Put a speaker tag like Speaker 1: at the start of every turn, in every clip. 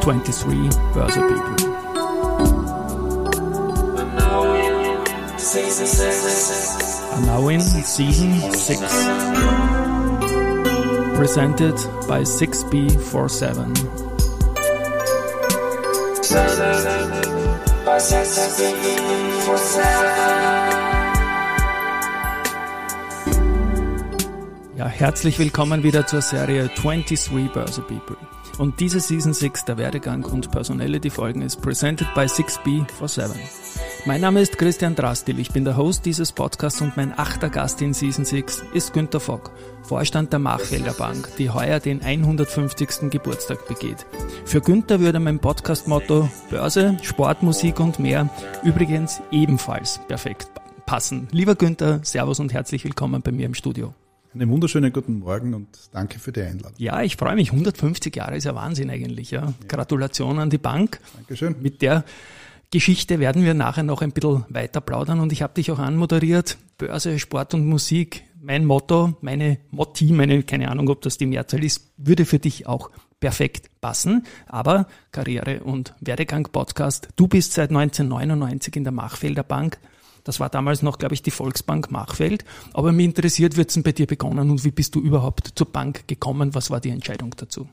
Speaker 1: 23 Börse People. Are now in season 6. Presented by 6B47. Ja, herzlich willkommen wieder zur Serie 23 Börse People. Und diese Season 6 der Werdegang und Personality Folgen ist presented by 6B47. Mein Name ist Christian Drastil, ich bin der Host dieses Podcasts und mein achter Gast in Season 6 ist Günter Fock, Vorstand der Machfelder Bank, die heuer den 150. Geburtstag begeht. Für Günther würde mein Podcast-Motto Börse, Sport, Musik und mehr übrigens ebenfalls perfekt passen. Lieber Günther, Servus und herzlich willkommen bei mir im Studio.
Speaker 2: Einen wunderschönen guten Morgen und danke für die Einladung.
Speaker 1: Ja, ich freue mich. 150 Jahre ist ja Wahnsinn eigentlich. Ja. ja. Gratulation an die Bank.
Speaker 2: Dankeschön.
Speaker 1: Mit der Geschichte werden wir nachher noch ein bisschen weiter plaudern und ich habe dich auch anmoderiert. Börse, Sport und Musik. Mein Motto, meine Motti, meine, keine Ahnung, ob das die Mehrzahl ist, würde für dich auch perfekt passen. Aber Karriere und Werdegang Podcast. Du bist seit 1999 in der Machfelder Bank das war damals noch, glaube ich, die Volksbank Machfeld. Aber mich interessiert, wird es bei dir begonnen und wie bist du überhaupt zur Bank gekommen? Was war die Entscheidung dazu?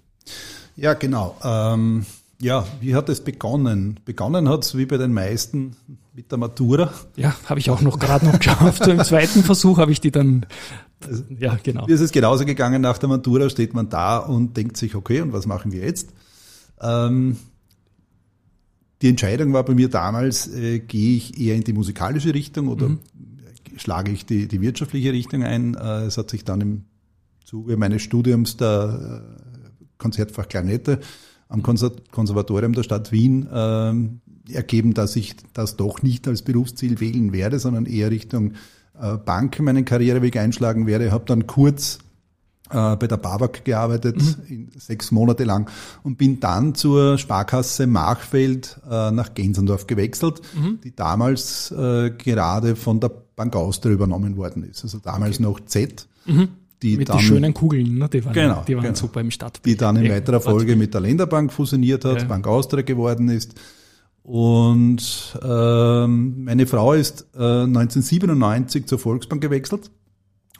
Speaker 2: Ja, genau. Ähm, ja, wie hat es begonnen? Begonnen hat es wie bei den meisten mit der Matura.
Speaker 1: Ja, habe ich auch noch gerade noch geschafft. So im zweiten Versuch habe ich die dann
Speaker 2: ja, genau. Mir ist es genauso gegangen, nach der Matura steht man da und denkt sich, okay, und was machen wir jetzt? Ähm, die Entscheidung war bei mir damals, äh, gehe ich eher in die musikalische Richtung oder mhm. schlage ich die, die wirtschaftliche Richtung ein. Äh, es hat sich dann im Zuge meines Studiums der äh, Konzertfach Klarinette am Konservatorium der Stadt Wien äh, ergeben, dass ich das doch nicht als Berufsziel wählen werde, sondern eher Richtung äh, Bank meinen Karriereweg einschlagen werde. Habe dann kurz bei der BAWAG gearbeitet, mhm. sechs Monate lang und bin dann zur Sparkasse Machfeld äh, nach Gensendorf gewechselt, mhm. die damals äh, gerade von der Bank Austria übernommen worden ist. Also damals okay. noch Z.
Speaker 1: Mhm. Die mit den schönen Kugeln, ne? die waren,
Speaker 2: genau,
Speaker 1: die waren
Speaker 2: genau.
Speaker 1: super im Stadtbild.
Speaker 2: Die dann in weiterer Folge mit der Länderbank fusioniert hat, ja. Bank Austria geworden ist. Und ähm, meine Frau ist äh, 1997 zur Volksbank gewechselt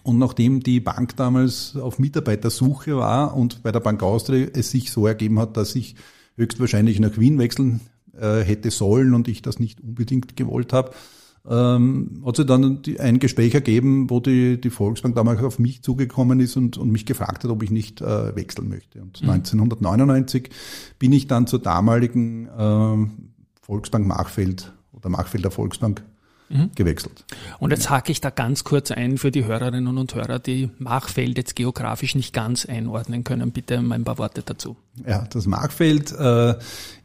Speaker 2: und nachdem die Bank damals auf Mitarbeitersuche war und bei der Bank Austria es sich so ergeben hat, dass ich höchstwahrscheinlich nach Wien wechseln äh, hätte sollen und ich das nicht unbedingt gewollt habe, ähm, hat sich dann die, ein Gespräch ergeben, wo die, die Volksbank damals auf mich zugekommen ist und, und mich gefragt hat, ob ich nicht äh, wechseln möchte. Und mhm. 1999 bin ich dann zur damaligen äh, Volksbank Machfeld oder Machfelder Volksbank mhm. gewechselt.
Speaker 1: Und jetzt hake ich da ganz kurz ein für die Hörerinnen und Hörer, die Machfeld jetzt geografisch nicht ganz einordnen können. Bitte ein paar Worte dazu.
Speaker 2: Ja, das Machfeld äh,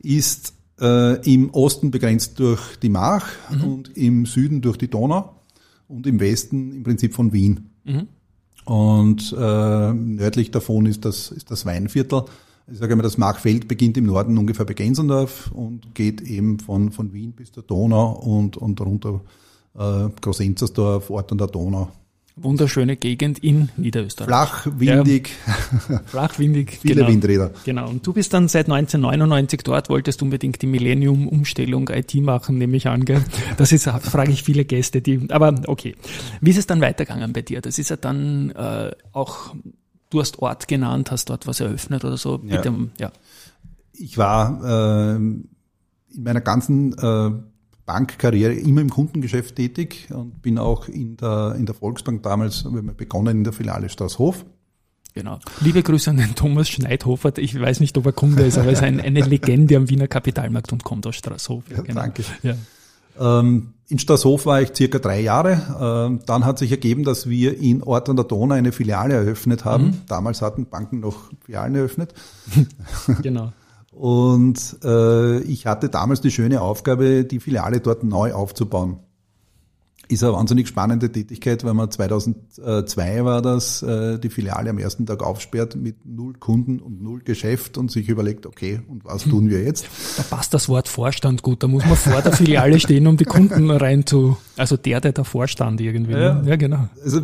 Speaker 2: ist äh, im Osten begrenzt durch die Mach mhm. und im Süden durch die Donau und im Westen im Prinzip von Wien. Mhm. Und äh, nördlich davon ist das, ist das Weinviertel. Ich sage mal, das Machfeld beginnt im Norden ungefähr bei Gensendorf und geht eben von, von Wien bis zur Donau und, und runter äh, Großenzersdorf, Ort an der Donau.
Speaker 1: Wunderschöne Gegend in Niederösterreich.
Speaker 2: Flach, windig.
Speaker 1: Ja, flach, windig.
Speaker 2: Viele genau. Windräder.
Speaker 1: Genau. Und du bist dann seit 1999 dort, wolltest unbedingt die Millennium-Umstellung IT machen, nehme ich an. Gell? Das ist, frage ich viele Gäste, die, aber okay. Wie ist es dann weitergegangen bei dir? Das ist ja dann äh, auch Du hast Ort genannt, hast dort was eröffnet oder so.
Speaker 2: Ja. Dem, ja. Ich war äh, in meiner ganzen äh, Bankkarriere immer im Kundengeschäft tätig und bin auch in der, in der Volksbank damals, wir haben begonnen in der Filiale Straßhof.
Speaker 1: Genau. Liebe Grüße an den Thomas Schneidhofer. Ich weiß nicht, ob er Kunde ist, aber er ist ein, eine Legende am Wiener Kapitalmarkt und kommt aus Straßhof.
Speaker 2: Ja, genau. Danke. Ja. Ähm, in Straßhof war ich circa drei Jahre. Ähm, dann hat sich ergeben, dass wir in Ort an der Donau eine Filiale eröffnet haben. Mhm. Damals hatten Banken noch Filialen eröffnet.
Speaker 1: genau.
Speaker 2: Und äh, ich hatte damals die schöne Aufgabe, die Filiale dort neu aufzubauen ist eine wahnsinnig spannende Tätigkeit, weil man 2002 war das, äh, die Filiale am ersten Tag aufsperrt mit null Kunden und null Geschäft und sich überlegt, okay, und was tun wir jetzt?
Speaker 1: Da passt das Wort Vorstand gut, da muss man vor der Filiale stehen, um die Kunden rein zu, also der, der der Vorstand irgendwie.
Speaker 2: Ja, ne? ja genau. Also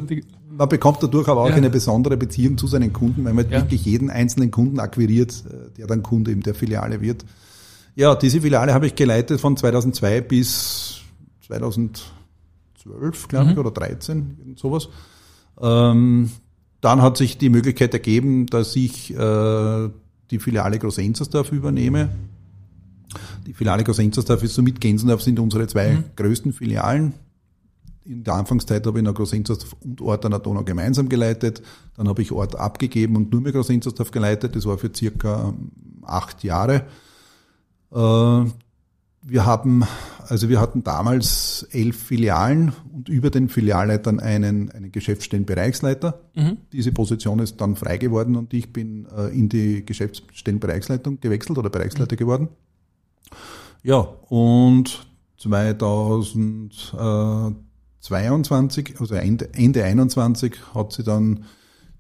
Speaker 2: man bekommt dadurch aber auch ja. eine besondere Beziehung zu seinen Kunden, weil man ja. wirklich jeden einzelnen Kunden akquiriert, äh, der dann Kunde in der Filiale wird. Ja, diese Filiale habe ich geleitet von 2002 bis 2012, glaube mhm. ich, oder 13, sowas. Ähm, dann hat sich die Möglichkeit ergeben, dass ich äh, die Filiale Grosenzersdorf übernehme. Die Filiale Grosenzersdorf ist somit Gensendorf sind unsere zwei mhm. größten Filialen. In der Anfangszeit habe ich noch Grosenzersdorf und Ort an der Donau gemeinsam geleitet. Dann habe ich Ort abgegeben und nur mehr Grosenzersdorf geleitet. Das war für circa acht Jahre. Äh, wir haben, also wir hatten damals elf Filialen und über den Filialleitern einen, einen Geschäftsstellenbereichsleiter. Mhm. Diese Position ist dann frei geworden und ich bin äh, in die Geschäftsstellenbereichsleitung gewechselt oder Bereichsleiter mhm. geworden. Ja, und 2022, also Ende, Ende 21 hat sie dann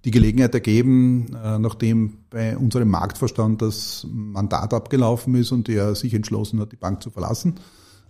Speaker 2: die Gelegenheit ergeben, äh, nachdem bei unserem Marktverstand das Mandat abgelaufen ist und er sich entschlossen hat, die Bank zu verlassen,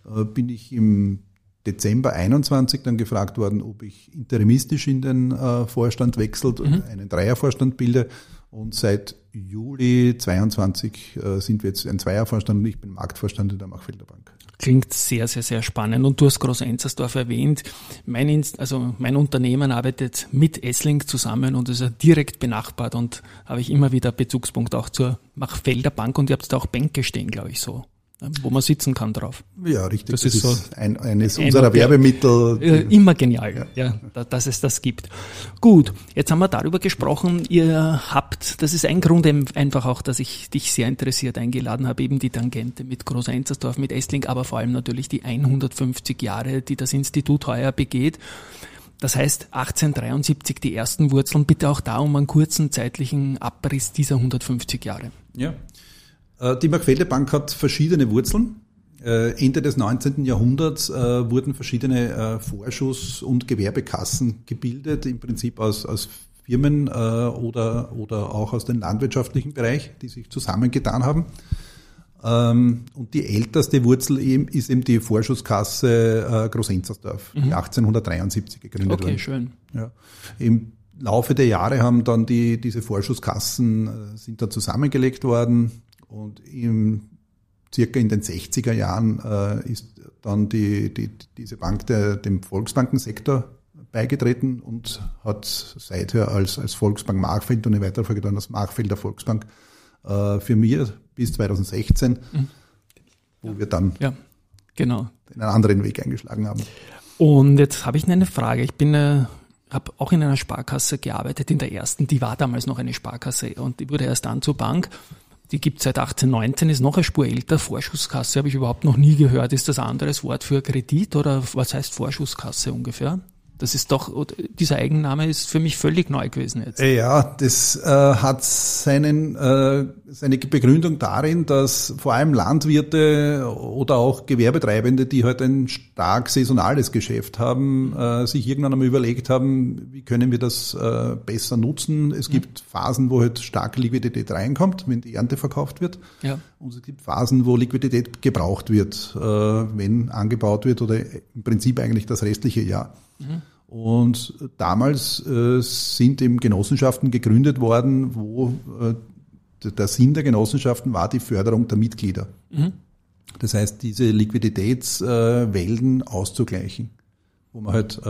Speaker 2: äh, bin ich im Dezember 21 dann gefragt worden, ob ich interimistisch in den äh, Vorstand wechselt, mhm. einen Dreiervorstand bilde. Und seit Juli 22 sind wir jetzt ein Zweiervorstand und ich bin Marktvorstand in der Machfelder Bank.
Speaker 1: Klingt sehr, sehr, sehr spannend. Und du hast Groß-Enzersdorf erwähnt. Mein, also mein Unternehmen arbeitet mit Essling zusammen und ist ja direkt benachbart und habe ich immer wieder Bezugspunkt auch zur Machfelder Bank und ihr habt da auch Bänke stehen, glaube ich, so wo man sitzen kann drauf.
Speaker 2: Ja, richtig. Das, das ist, so ein, eines unserer Werbemittel.
Speaker 1: Immer genial, ja. ja, dass es das gibt. Gut, jetzt haben wir darüber gesprochen. Ihr habt, das ist ein Grund einfach auch, dass ich dich sehr interessiert eingeladen habe, eben die Tangente mit Groß Enzersdorf, mit Essling, aber vor allem natürlich die 150 Jahre, die das Institut heuer begeht. Das heißt 1873 die ersten Wurzeln. Bitte auch da um einen kurzen zeitlichen Abriss dieser 150 Jahre.
Speaker 2: Ja, die Markfelder Bank hat verschiedene Wurzeln. Äh, Ende des 19. Jahrhunderts äh, wurden verschiedene Vorschuss- und Gewerbekassen gebildet, im Prinzip aus, aus Firmen oder, oder auch aus dem landwirtschaftlichen Bereich, die sich zusammengetan haben. Ähm, und die älteste Wurzel eben ist eben die Vorschusskasse Großenzersdorf, mhm. die 1873 gegründet
Speaker 1: okay,
Speaker 2: wurde.
Speaker 1: Okay, schön.
Speaker 2: Ja. Im Laufe der Jahre haben dann die, diese Vorschusskassen sind dann zusammengelegt worden und im, circa in den 60er Jahren äh, ist dann die, die, diese Bank der, dem Volksbankensektor beigetreten und hat seither als, als Volksbank Markfeld und in weiterer Folge dann als Markfelder Volksbank äh, für mir bis 2016, mhm. wo ja. wir dann
Speaker 1: ja, genau.
Speaker 2: einen anderen Weg eingeschlagen haben.
Speaker 1: Und jetzt habe ich eine Frage. Ich bin äh, habe auch in einer Sparkasse gearbeitet, in der ersten, die war damals noch eine Sparkasse und die wurde erst dann zur Bank. Die gibt seit 1819, ist noch eine Spur älter. Vorschusskasse habe ich überhaupt noch nie gehört. Ist das ein anderes Wort für Kredit oder was heißt Vorschusskasse ungefähr? Das ist doch, dieser Eigenname ist für mich völlig neu gewesen jetzt.
Speaker 2: Ja, das äh, hat seinen, äh, seine Begründung darin, dass vor allem Landwirte oder auch Gewerbetreibende, die halt ein stark saisonales Geschäft haben, äh, sich irgendwann einmal überlegt haben, wie können wir das äh, besser nutzen. Es gibt Phasen, wo halt starke Liquidität reinkommt, wenn die Ernte verkauft wird. Ja. Und es gibt Phasen, wo Liquidität gebraucht wird, äh, wenn angebaut wird oder im Prinzip eigentlich das restliche Jahr. Mhm. Und damals äh, sind eben Genossenschaften gegründet worden, wo äh, der Sinn der Genossenschaften war die Förderung der Mitglieder. Mhm. Das heißt, diese Liquiditätswellen äh, auszugleichen, wo man halt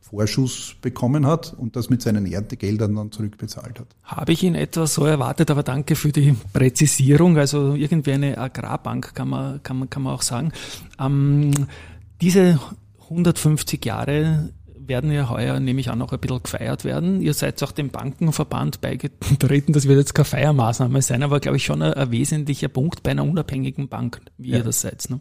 Speaker 2: Vorschuss bekommen hat und das mit seinen Erntegeldern dann zurückbezahlt hat.
Speaker 1: Habe ich in etwa so erwartet, aber danke für die Präzisierung. Also irgendwie eine Agrarbank kann man, kann man, kann man auch sagen. Ähm, diese 150 Jahre werden ja heuer, nehme ich an, noch ein bisschen gefeiert werden. Ihr seid auch dem Bankenverband beigetreten. Das wird jetzt keine Feiermaßnahme sein, aber glaube ich schon ein, ein, wesentlicher Punkt bei einer unabhängigen Bank, wie ja. ihr das seid. Ne?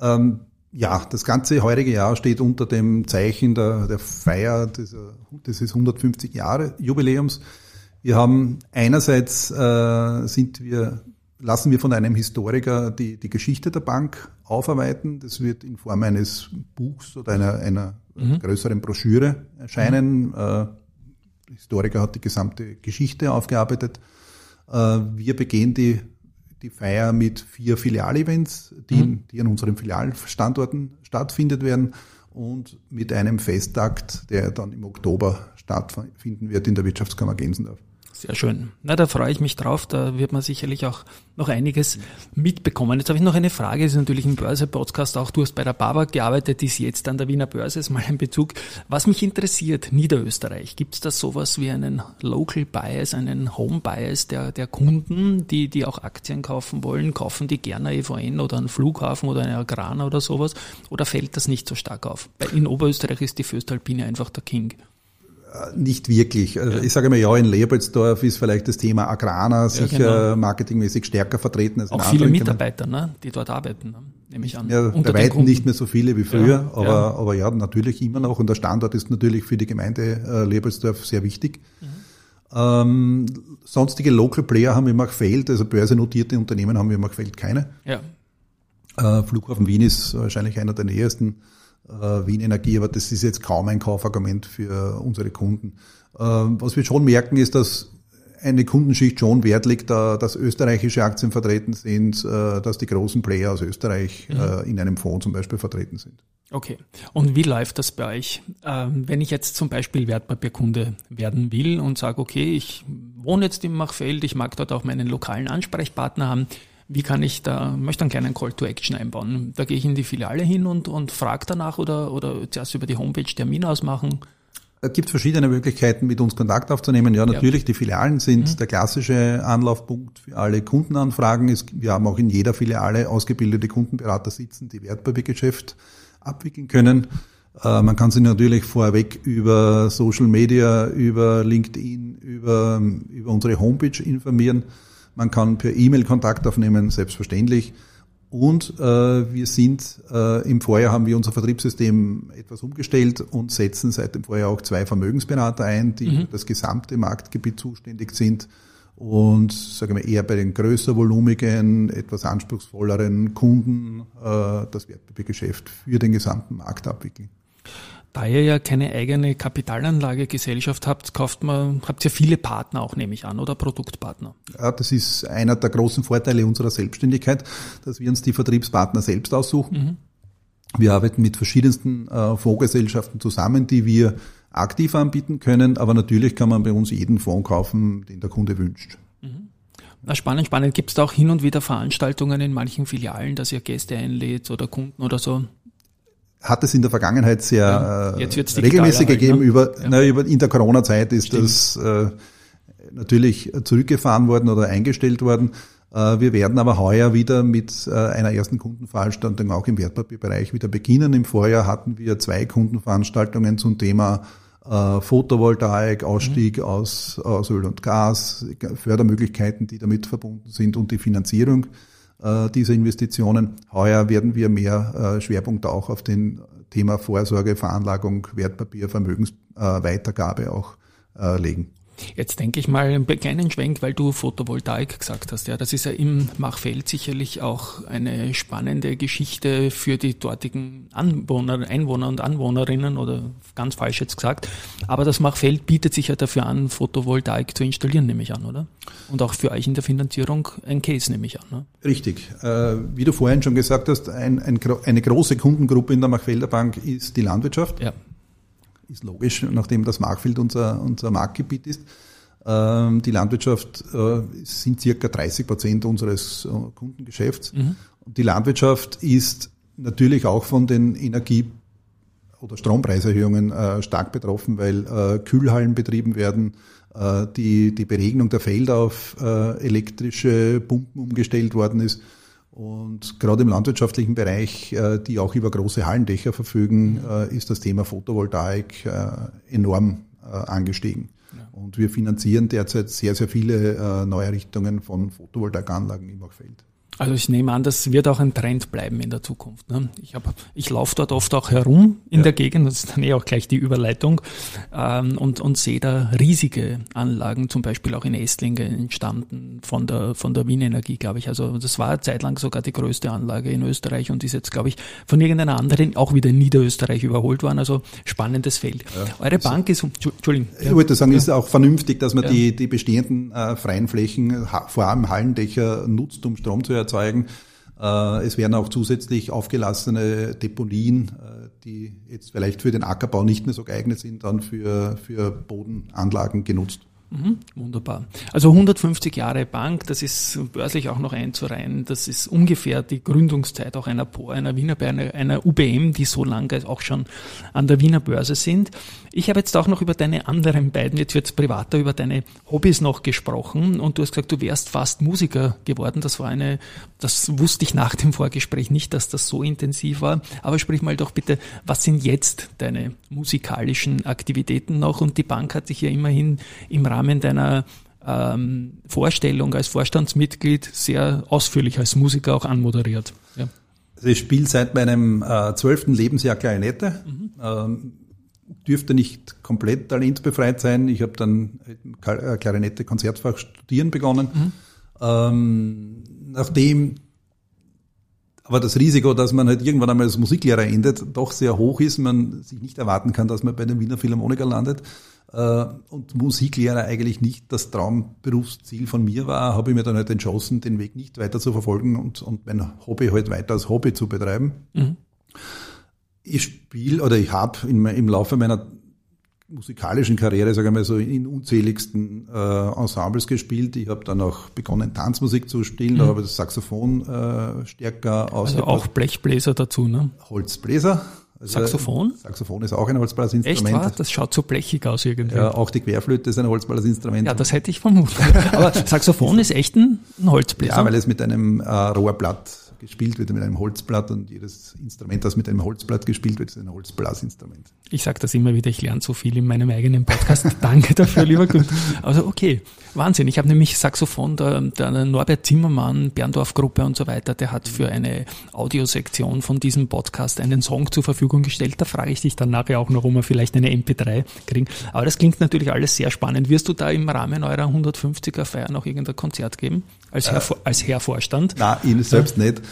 Speaker 2: Ähm, ja, das ganze heurige Jahr steht unter dem Zeichen der, der Feier dieser, dieses 150 Jahre Jubiläums. Wir haben einerseits äh, sind wir lassen wir von einem Historiker die, die Geschichte der Bank aufarbeiten. Das wird in Form eines Buchs oder einer, einer mhm. größeren Broschüre erscheinen. Mhm. Äh, Historiker hat die gesamte Geschichte aufgearbeitet. Äh, wir begehen die, die Feier mit vier Filialevents, die, mhm. die an unseren Filialstandorten stattfindet werden. und mit einem Festakt, der dann im Oktober stattfinden wird in der Wirtschaftskammer Gensendorf.
Speaker 1: Sehr schön. Na, da freue ich mich drauf. Da wird man sicherlich auch noch einiges mitbekommen. Jetzt habe ich noch eine Frage. Das ist natürlich ein Börse-Podcast auch. Du hast bei der BABA gearbeitet, ist jetzt an der Wiener Börse. ist mal ein Bezug. Was mich interessiert, Niederösterreich. Gibt es da sowas wie einen Local Bias, einen Home Bias der, der Kunden, die, die auch Aktien kaufen wollen? Kaufen die gerne EVN oder einen Flughafen oder eine Agrana oder sowas? Oder fällt das nicht so stark auf? In Oberösterreich ist die Föstalpine einfach der King.
Speaker 2: Nicht wirklich. Also ich sage mal, ja, in Leopoldsdorf ist vielleicht das Thema Agrana sicher ja, genau. marketingmäßig stärker vertreten
Speaker 1: als Auch viele Mitarbeiter, ne, die dort arbeiten, ne, nehme ich an.
Speaker 2: Ja, bei weitem nicht mehr so viele wie früher, ja, aber, ja. aber ja, natürlich immer noch. Und der Standort ist natürlich für die Gemeinde äh, Leopoldsdorf sehr wichtig. Mhm. Ähm, sonstige Local Player haben wir im Machfeld, also börsennotierte Unternehmen haben wir im Machfeld keine. Ja. Äh, Flughafen Wien ist wahrscheinlich einer der nähersten äh, Wien Energie, aber das ist jetzt kaum ein Kaufargument für unsere Kunden. Ähm, was wir schon merken, ist, dass eine Kundenschicht schon Wert legt, dass österreichische Aktien vertreten sind, äh, dass die großen Player aus Österreich mhm. Äh, in einem Fonds zum Beispiel vertreten sind.
Speaker 1: Okay. Und wie läuft das bei euch? Ähm, wenn ich jetzt zum Beispiel Wertpapierkunde werden will und sage, okay, ich wohne jetzt im Machfeld, ich mag dort auch meinen lokalen Ansprechpartner haben, wie kann ich da, möchte einen kleinen Call to Action einbauen. Da gehe ich in die Filiale hin und, und frage danach oder, oder zuerst über die Homepage Termin ausmachen.
Speaker 2: Es gibt verschiedene Möglichkeiten, mit uns Kontakt aufzunehmen. Ja, natürlich, ja. die Filialen sind mhm. der klassische Anlaufpunkt für alle Kundenanfragen. Wir haben auch in jeder Filiale ausgebildete Kundenberater sitzen, die Wertpapiergeschäft abwickeln können. Äh, man kann sich natürlich vorweg über Social Media, über LinkedIn, über, über unsere Homepage informieren. Man kann per E-Mail Kontakt aufnehmen, selbstverständlich. Und äh, wir sind äh, im Vorjahr haben wir unser Vertriebssystem etwas umgestellt und setzen seit dem Vorjahr auch zwei Vermögensberater ein, die mhm. für das gesamte Marktgebiet zuständig sind und sagen wir eher bei den größer volumigen, etwas anspruchsvolleren Kunden äh, das Wertpapiergeschäft für den gesamten Markt abwickeln.
Speaker 1: Da ihr ja keine eigene Kapitalanlagegesellschaft habt, kauft man, habt ihr viele Partner auch, nehme ich an, oder Produktpartner?
Speaker 2: Ja, das ist einer der großen Vorteile unserer Selbstständigkeit, dass wir uns die Vertriebspartner selbst aussuchen. Mhm. Wir arbeiten mit verschiedensten äh, Fondsgesellschaften zusammen, die wir aktiv anbieten können, aber natürlich kann man bei uns jeden Fonds kaufen, den der Kunde wünscht. Mhm.
Speaker 1: Na, spannend, spannend. Gibt es da auch hin und wieder Veranstaltungen in manchen Filialen, dass ihr Gäste einlädt oder Kunden oder so?
Speaker 2: Hat es in der Vergangenheit sehr äh, regelmäßig halt, gegeben. Ne? Über, ja. na, über, in der Corona-Zeit ist Stimmt. das äh, natürlich zurückgefahren worden oder eingestellt worden. Äh, wir werden aber heuer wieder mit äh, einer ersten Kundenveranstaltung auch im Wertpapierbereich wieder beginnen. Im Vorjahr hatten wir zwei Kundenveranstaltungen zum Thema äh, Photovoltaik, Ausstieg mhm. aus, aus Öl und Gas, Fördermöglichkeiten, die damit verbunden sind und die Finanzierung äh, dieser Investitionen. Heuer werden wir mehr äh, Schwerpunkt auch auf den Thema Vorsorge, Veranlagung, Wertpapier, Vermögensweitergabe auch äh, legen.
Speaker 1: Jetzt denke ich mal einen kleinen Schwenk, weil du Photovoltaik gesagt hast. Ja, das ist ja im Machfeld sicherlich auch eine spannende Geschichte für die dortigen Anwohner, Einwohner und Anwohnerinnen oder ganz falsch jetzt gesagt. Aber das Machfeld bietet sich ja dafür an, Photovoltaik zu installieren, nehme ich an, oder? Und auch für euch in der Finanzierung ein Case, nehme ich an. Ne?
Speaker 2: Richtig. Äh, wie du vorhin schon gesagt hast, ein, ein, eine große Kundengruppe in der Machfelder Bank ist die Landwirtschaft. Ja ist logisch, nachdem das Markfeld unser, unser Marktgebiet ist. Ähm, die Landwirtschaft äh, sind circa 30 Prozent unseres äh, Kundengeschäfts. Mhm. Und die Landwirtschaft ist natürlich auch von den Energie- oder Strompreiserhöhungen äh, stark betroffen, weil äh, Kühlhallen betrieben werden, äh, die, die Beregnung der Felder auf elektrische Pumpen umgestellt worden ist. Und gerade im landwirtschaftlichen Bereich, äh, die auch über große Hallendächer verfügen, äh, ist das Thema Photovoltaik äh, enorm angestiegen. Und wir finanzieren derzeit sehr, sehr viele Neuerrichtungen von Photovoltaikanlagen im Machfeld.
Speaker 1: Also ich nehme an, das wird auch ein Trend bleiben in der Zukunft. Ne? Ich, hab, ich laufe dort oft auch herum in ja. der Gegend, das ist dann eh auch gleich die Überleitung, ähm, und, und sehe da riesige Anlagen, zum Beispiel auch in Esslingen entstanden von der, von der Wien Energie, glaube ich. Also das war zeitlang sogar die größte Anlage in Österreich und ist jetzt, glaube ich, von irgendeiner anderen auch wieder in Niederösterreich überholt worden. Also spannendes Feld. Ja. Eure Bank ist,
Speaker 2: Entschuldigung. Ich wollte sagen, ja. ist auch vernünftig, dass man die, die bestehenden äh, freien Flächen, vor allem Hallendächer, nutzt, um Strom zu erzeugen erzeugen. Äh, es werden auch zusätzlich aufgelassene Deponien, äh, die jetzt vielleicht für den Ackerbau nicht mehr so geeignet sind, dann für, für Bodenanlagen genutzt.
Speaker 1: Mhm, wunderbar. Also 150 Jahre Bank, das ist börslich auch noch einzureihen. Das ist ungefähr die Gründungszeit auch einer, einer Wiener, einer, einer UBM, die so lange auch schon an der Wiener Börse sind. Ich habe jetzt auch noch über deine anderen beiden, jetzt wird privater, über deine Hobbys noch gesprochen und du hast gesagt, du wärst fast Musiker geworden. Das war eine, das wusste ich nach dem Vorgespräch nicht, dass das so intensiv war. Aber sprich mal doch bitte, was sind jetzt deine musikalischen Aktivitäten noch? Und die Bank hat sich ja immerhin im Rahmen deiner ähm, Vorstellung als Vorstandsmitglied sehr ausführlich als Musiker auch anmoderiert. Ja.
Speaker 2: Also ich spiele seit meinem äh, zwölften äh, Lebensjahr Klarinette. Mhm. Ähm, dürfte nicht komplett talentbefreit sein. Ich habe dann äh, Klarinette Konzertfach studieren begonnen. Mhm. Ähm, nachdem aber das Risiko, dass man halt irgendwann einmal als Musiklehrer endet, doch sehr hoch ist, man sich nicht erwarten kann, dass man bei den Wiener Philharmoniker landet und Musiklehrer eigentlich nicht das Traumberufsziel von mir war, habe ich mir dann halt entschlossen, den Weg nicht weiter zu verfolgen und, und mein Hobby halt weiter als Hobby zu betreiben. Mhm ich spiele oder ich habe im Laufe meiner musikalischen Karriere, sagen wir mal so, in unzähligsten äh, Ensembles gespielt. Ich habe dann auch begonnen, Tanzmusik zu spielen, mhm. da habe ich das Saxophon äh, stärker
Speaker 1: aus. Also auch Blechbläser dazu, ne?
Speaker 2: Holzbläser.
Speaker 1: Also Saxophon?
Speaker 2: Saxophon ist auch ein Holzblasinstrument.
Speaker 1: Echt wahr? Das schaut so blechig aus irgendwie.
Speaker 2: Ja, auch die Querflöte ist ein Holzblasinstrument.
Speaker 1: Ja, das hätte ich vermutet. Aber Saxophon ist echt ein Holzbläser.
Speaker 2: Ja, weil es mit einem äh, Rohrblatt gespielt wird mit einem Holzblatt und jedes Instrument, das mit einem Holzblatt gespielt wird, ist ein Holzblasinstrument.
Speaker 1: Ich sage das immer wieder, ich lerne so viel in meinem eigenen Podcast. Danke dafür, lieber Gut. Also okay, Wahnsinn. Ich habe nämlich Saxophon, der, der Norbert Zimmermann, Berndorf-Gruppe und so weiter, der hat für eine Audiosektion von diesem Podcast einen Song zur Verfügung gestellt. Da frage ich dich dann nachher auch noch, ob wir vielleicht eine MP3 kriegen. Aber das klingt natürlich alles sehr spannend. Wirst du da im Rahmen eurer 150er Feier noch irgendein Konzert geben? Als Herr, äh, als Herr Vorstand?
Speaker 2: Nein, ihn selbst ja. nicht.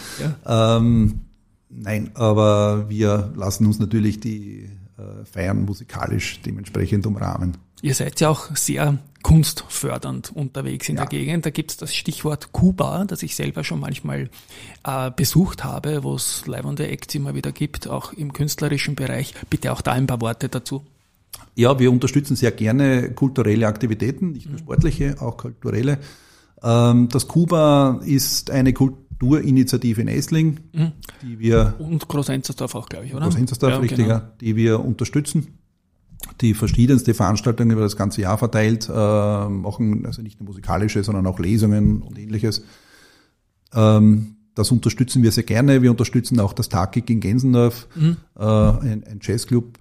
Speaker 2: Ja. Ähm, nein, aber wir lassen uns natürlich die äh, Feiern musikalisch dementsprechend umrahmen.
Speaker 1: Ihr seid ja auch sehr kunstfördernd unterwegs in ja. der Gegend. Da gibt es das Stichwort Kuba, das ich selber schon manchmal äh, besucht habe, wo es leibende Acts immer wieder gibt, auch im künstlerischen Bereich. Bitte auch da ein paar Worte dazu.
Speaker 2: Ja, wir unterstützen sehr gerne kulturelle Aktivitäten, nicht nur mhm. sportliche, auch kulturelle. Ähm, das Kuba ist eine Kulturinitiative in Essling, mhm. die wir.
Speaker 1: Und Groß-Enzersdorf auch, glaube ich, oder?
Speaker 2: Groß-Enzersdorf, ja, richtig, genau. die wir unterstützen. Die verschiedenste Veranstaltungen über das ganze Jahr verteilt, äh, machen also nicht nur musikalische, sondern auch Lesungen und ähnliches. Ähm, das unterstützen wir sehr gerne. Wir unterstützen auch das Takik in Gensendorf, mhm. äh, ein, ein Jazzclub,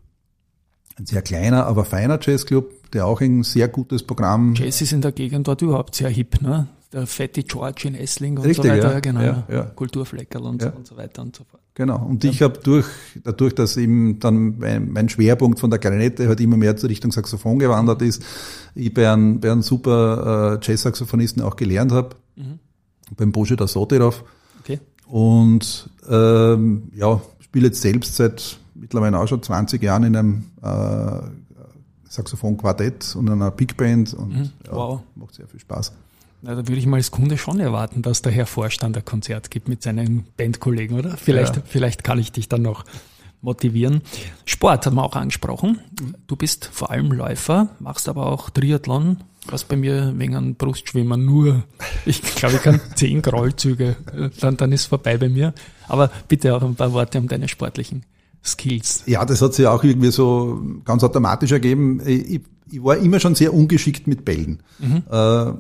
Speaker 2: ein sehr kleiner, aber feiner Jazzclub, der auch ein sehr gutes Programm.
Speaker 1: Jazz ist in der Gegend dort überhaupt sehr hip, ne? Der Fette George in Essling und
Speaker 2: Richtig,
Speaker 1: so weiter,
Speaker 2: ja,
Speaker 1: genau.
Speaker 2: Ja, ja.
Speaker 1: Kulturfleckerl und, ja. und so weiter und so fort.
Speaker 2: Genau. Und ich habe durch, dadurch, dass eben dann mein, mein, Schwerpunkt von der Klarinette halt immer mehr zur Richtung Saxophon gewandert ist, ich bei einem, bei einem super äh, Jazz-Saxophonisten auch gelernt habe, mhm. beim Bože da Sotirov. Okay. Und ähm, ja, spiele jetzt selbst seit mittlerweile auch schon 20 Jahren in einem äh, Saxophon-Quartett und einer Big Band und mhm. ja, wow. macht sehr viel Spaß.
Speaker 1: Na, da würde ich mal als Kunde schon erwarten, dass der Herr Vorstand ein Konzert gibt mit seinen Bandkollegen, oder? Vielleicht, ja. vielleicht kann ich dich dann noch motivieren. Sport haben wir auch angesprochen. Du bist vor allem Läufer, machst aber auch Triathlon, was bei mir wegen einem Brustschwimmen nur, ich glaube, ich kann zehn Grollzüge, dann, dann ist vorbei bei mir. Aber bitte auch ein paar Worte um deine sportlichen Skills.
Speaker 2: Ja, das hat sich auch irgendwie so ganz automatisch ergeben. Ich, ich war immer schon sehr ungeschickt mit Bällen. Mhm. Äh,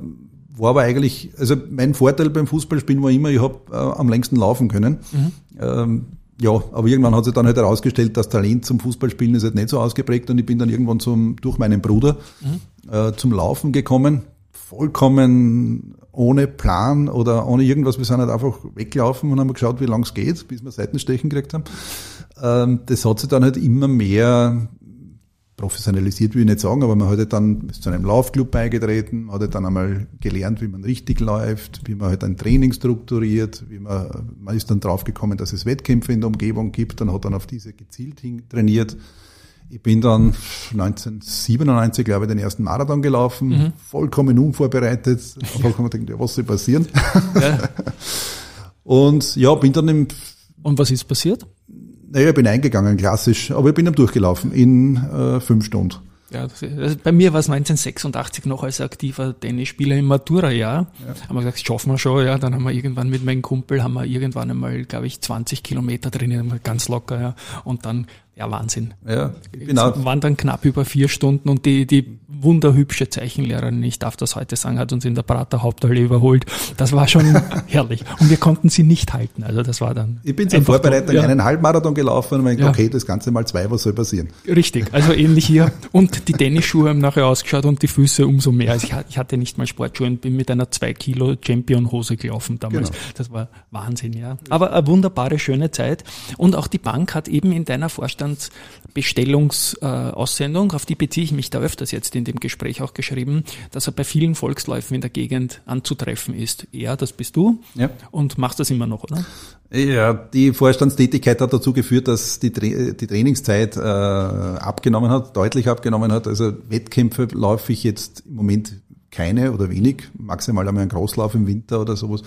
Speaker 2: war aber eigentlich, also mein Vorteil beim Fußballspielen war immer, ich habe äh, am längsten laufen können. Mhm. Ähm, ja, aber irgendwann hat sich dann halt herausgestellt, das Talent zum Fußballspielen ist halt nicht so ausgeprägt und ich bin dann irgendwann zum, durch meinen Bruder mhm. äh, zum Laufen gekommen. Vollkommen ohne Plan oder ohne irgendwas. Wir sind halt einfach weggelaufen und haben geschaut, wie lang es geht, bis wir Seitenstechen gekriegt haben. Ähm, das hat sich dann halt immer mehr professionalisiert, will ich nicht sagen, aber man hat halt dann zu einem Laufclub beigetreten, hat halt dann einmal gelernt, wie man richtig läuft, wie man halt ein Training strukturiert, wie man, man ist dann draufgekommen, dass es Wettkämpfe in der Umgebung gibt, dann hat dann auf diese gezielt hin trainiert. Ich bin dann 1997, glaube ich, den ersten Marathon gelaufen, mhm. vollkommen unvorbereitet, vollkommen gedacht, ja, was soll passieren? Ja. Und ja, bin dann im...
Speaker 1: Und was ist passiert?
Speaker 2: Naja, ich bin eingegangen, klassisch, aber ich bin dann durchgelaufen in äh, fünf Stunden.
Speaker 1: Ja, also bei mir war es 1986 noch als aktiver Tennisspieler im Matura-Jahr. Ja. Haben wir gesagt, das schaffen wir schon, ja. Dann haben wir irgendwann mit meinem Kumpel, haben wir irgendwann einmal, glaube ich, 20 Kilometer drinnen, ganz locker, ja. Und dann ja, Wahnsinn. Ja, genau. Es waren dann knapp über vier Stunden und die, die wunderhübsche Zeichenlehrerin, ich darf das heute sagen, hat uns in der Prater Haupthalle überholt. Das war schon herrlich. Und wir konnten sie nicht halten. Also das war dann.
Speaker 2: Ich bin zur Vorbereitung ja. einen Halbmarathon gelaufen und meine, ja. okay, das Ganze mal zwei, was soll passieren?
Speaker 1: Richtig, also ähnlich hier. Und die Tennisschuhe haben nachher ausgeschaut und die Füße umso mehr. Also ich hatte nicht mal Sportschuhe und bin mit einer zwei Kilo Champion Hose gelaufen damals. Genau. Das war Wahnsinn, ja. Aber eine wunderbare, schöne Zeit. Und auch die Bank hat eben in deiner Vorstand Vorstandsbestellungsaussendung, auf die beziehe ich mich da öfters jetzt in dem Gespräch auch geschrieben, dass er bei vielen Volksläufen in der Gegend anzutreffen ist. Ja, das bist du ja. und machst das immer noch, oder?
Speaker 2: Ja, die Vorstandstätigkeit hat dazu geführt, dass die, die Trainingszeit äh, abgenommen hat, deutlich abgenommen hat. Also Wettkämpfe laufe ich jetzt im Moment keine oder wenig, maximal einmal einen Großlauf im Winter oder sowas.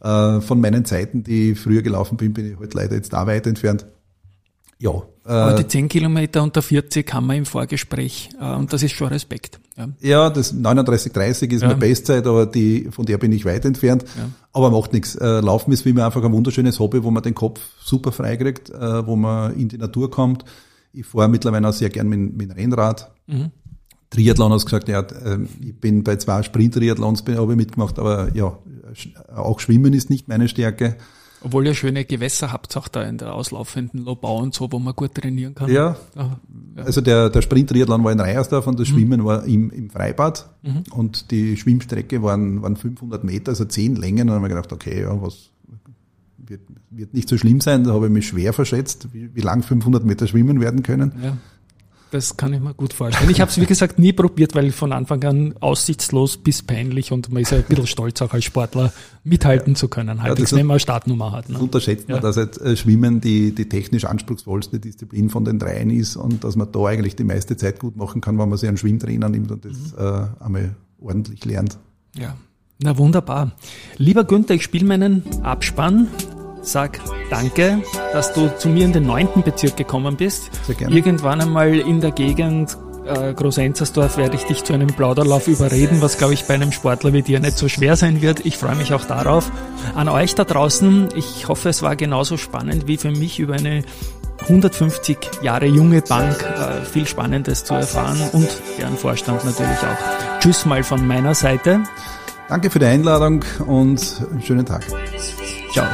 Speaker 2: Äh, von meinen Zeiten, die ich früher gelaufen bin, bin ich halt leider jetzt da weit entfernt.
Speaker 1: Ja. Aber die 10 Kilometer unter 40 haben wir im Vorgespräch äh, und das ist schon Respekt.
Speaker 2: Ja, ja das 39,30 ist ja. meine Bestzeit, aber die, von der bin ich weit entfernt. Ja. Aber macht nichts. Äh, Laufen ist wie immer einfach ein wunderschönes Hobby, wo man den Kopf super freikriegt, äh, wo man in die Natur kommt. Ich fahre mittlerweile auch sehr gern mit, mit Rennrad. Mhm. Triathlon hast gesagt, ja, ich bin bei zwei Sprint-Triathlons habe ich mitgemacht, aber ja, auch Schwimmen ist nicht meine Stärke.
Speaker 1: Obwohl ihr schöne Gewässer habt, auch da in der auslaufenden Lobau und so, wo man gut trainieren kann.
Speaker 2: Ja, ja. also der, der Sprint-Triathlon war in Reiersdorf und das mhm. Schwimmen war im, im Freibad mhm. und die Schwimmstrecke waren, waren 500 Meter, also 10 Längen und dann haben wir gedacht, okay, ja, was wird, wird nicht so schlimm sein, da habe ich mich schwer verschätzt, wie, wie lang 500 Meter schwimmen werden können. Ja.
Speaker 1: Das kann ich mir gut vorstellen. Ich habe es, wie gesagt, nie probiert, weil von Anfang an aussichtslos bis peinlich und man ist ja ein bisschen stolz, auch als Sportler mithalten zu können, halbwegs, ja, wenn man eine Startnummer hat.
Speaker 2: Ne? Unterschätzt man, ja. dass jetzt äh, Schwimmen die, die technisch anspruchsvollste Disziplin von den dreien ist und dass man da eigentlich die meiste Zeit gut machen kann, wenn man sich einen Schwimmtrainer nimmt und das mhm. äh, einmal ordentlich lernt.
Speaker 1: Ja, na wunderbar. Lieber Günther, ich spiele meinen Abspann sag danke, dass du zu mir in den neunten Bezirk gekommen bist. Sehr gerne. Irgendwann einmal in der Gegend äh, Großenzersdorf werde ich dich zu einem Plauderlauf überreden, was glaube ich bei einem Sportler wie dir nicht so schwer sein wird. Ich freue mich auch darauf. An euch da draußen, ich hoffe, es war genauso spannend wie für mich über eine 150 Jahre junge Bank äh, viel Spannendes zu erfahren und deren Vorstand natürlich auch. Tschüss mal von meiner Seite.
Speaker 2: Danke für die Einladung und einen schönen Tag.
Speaker 1: Ciao.